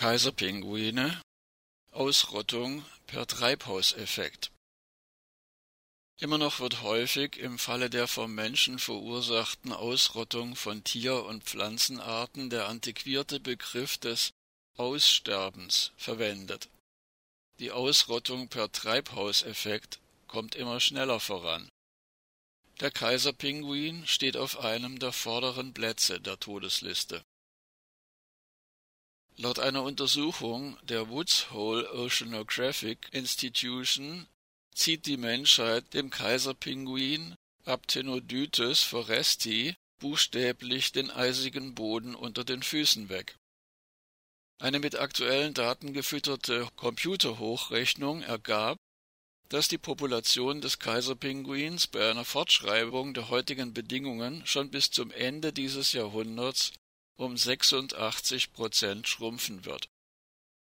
Kaiserpinguine Ausrottung per Treibhauseffekt Immer noch wird häufig im Falle der vom Menschen verursachten Ausrottung von Tier- und Pflanzenarten der antiquierte Begriff des Aussterbens verwendet. Die Ausrottung per Treibhauseffekt kommt immer schneller voran. Der Kaiserpinguin steht auf einem der vorderen Plätze der Todesliste Laut einer Untersuchung der Woods Hole Oceanographic Institution zieht die Menschheit dem Kaiserpinguin Aptenodytes foresti buchstäblich den eisigen Boden unter den Füßen weg. Eine mit aktuellen Daten gefütterte Computerhochrechnung ergab, dass die Population des Kaiserpinguins bei einer Fortschreibung der heutigen Bedingungen schon bis zum Ende dieses Jahrhunderts um 86 Prozent schrumpfen wird.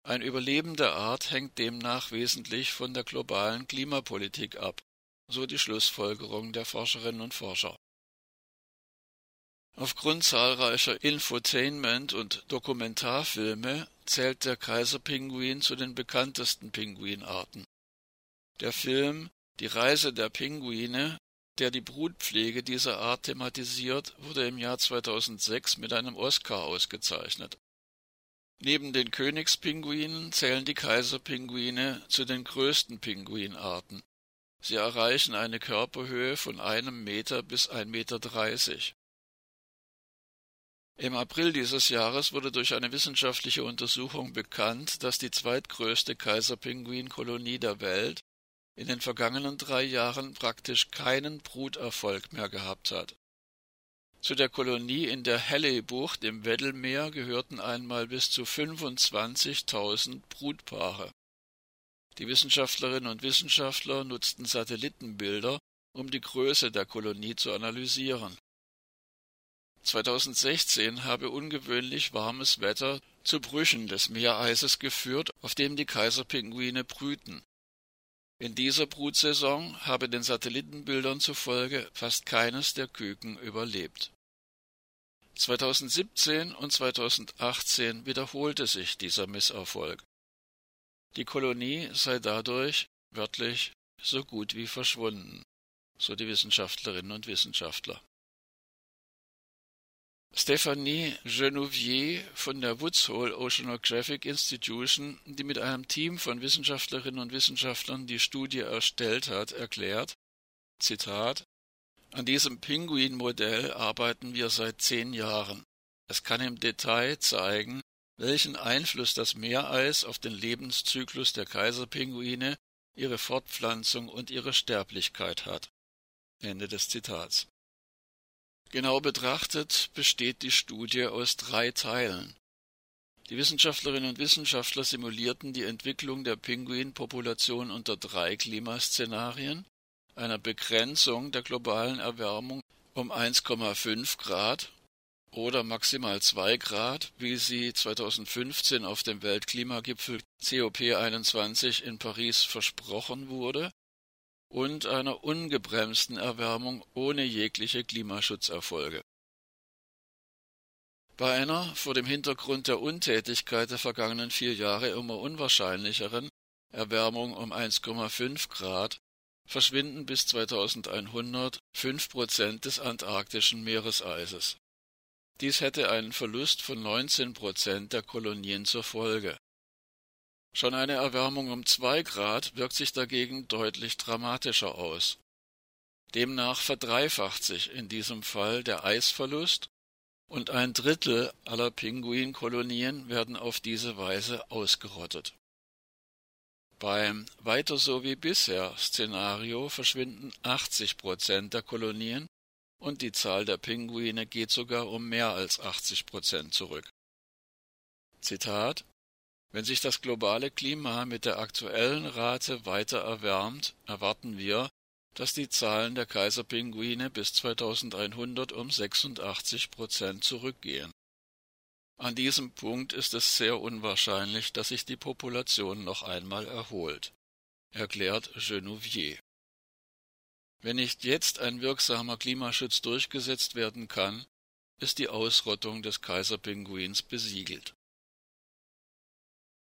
Ein Überleben der Art hängt demnach wesentlich von der globalen Klimapolitik ab, so die Schlussfolgerung der Forscherinnen und Forscher. Aufgrund zahlreicher Infotainment- und Dokumentarfilme zählt der Kaiserpinguin zu den bekanntesten Pinguinarten. Der Film Die Reise der Pinguine der die Brutpflege dieser Art thematisiert, wurde im Jahr 2006 mit einem Oscar ausgezeichnet. Neben den Königspinguinen zählen die Kaiserpinguine zu den größten Pinguinarten. Sie erreichen eine Körperhöhe von einem Meter bis ein Meter dreißig. Im April dieses Jahres wurde durch eine wissenschaftliche Untersuchung bekannt, dass die zweitgrößte Kaiserpinguinkolonie der Welt in den vergangenen drei Jahren praktisch keinen Bruterfolg mehr gehabt hat. Zu der Kolonie in der Halley-Bucht im Weddellmeer gehörten einmal bis zu 25.000 Brutpaare. Die Wissenschaftlerinnen und Wissenschaftler nutzten Satellitenbilder, um die Größe der Kolonie zu analysieren. 2016 habe ungewöhnlich warmes Wetter zu Brüchen des Meereises geführt, auf dem die Kaiserpinguine brüten. In dieser Brutsaison habe den Satellitenbildern zufolge fast keines der Küken überlebt. 2017 und 2018 wiederholte sich dieser Misserfolg. Die Kolonie sei dadurch wörtlich so gut wie verschwunden, so die Wissenschaftlerinnen und Wissenschaftler. Stephanie Genouvier von der Woods Hole Oceanographic Institution, die mit einem Team von Wissenschaftlerinnen und Wissenschaftlern die Studie erstellt hat, erklärt, Zitat, an diesem Pinguin-Modell arbeiten wir seit zehn Jahren. Es kann im Detail zeigen, welchen Einfluss das Meereis auf den Lebenszyklus der Kaiserpinguine, ihre Fortpflanzung und ihre Sterblichkeit hat. Ende des Zitats. Genau betrachtet besteht die Studie aus drei Teilen. Die Wissenschaftlerinnen und Wissenschaftler simulierten die Entwicklung der Pinguinpopulation unter drei Klimaszenarien, einer Begrenzung der globalen Erwärmung um 1,5 Grad oder maximal 2 Grad, wie sie 2015 auf dem Weltklimagipfel COP21 in Paris versprochen wurde, und einer ungebremsten Erwärmung ohne jegliche Klimaschutzerfolge. Bei einer vor dem Hintergrund der Untätigkeit der vergangenen vier Jahre immer unwahrscheinlicheren Erwärmung um 1,5 Grad verschwinden bis 2100 fünf Prozent des antarktischen Meereseises. Dies hätte einen Verlust von 19 Prozent der Kolonien zur Folge Schon eine Erwärmung um zwei Grad wirkt sich dagegen deutlich dramatischer aus. Demnach verdreifacht sich in diesem Fall der Eisverlust und ein Drittel aller Pinguinkolonien werden auf diese Weise ausgerottet. Beim Weiter so wie bisher Szenario verschwinden 80 Prozent der Kolonien und die Zahl der Pinguine geht sogar um mehr als 80 Prozent zurück. Zitat wenn sich das globale Klima mit der aktuellen Rate weiter erwärmt, erwarten wir, dass die Zahlen der Kaiserpinguine bis 2100 um 86 Prozent zurückgehen. An diesem Punkt ist es sehr unwahrscheinlich, dass sich die Population noch einmal erholt, erklärt Genouvier. Wenn nicht jetzt ein wirksamer Klimaschutz durchgesetzt werden kann, ist die Ausrottung des Kaiserpinguins besiegelt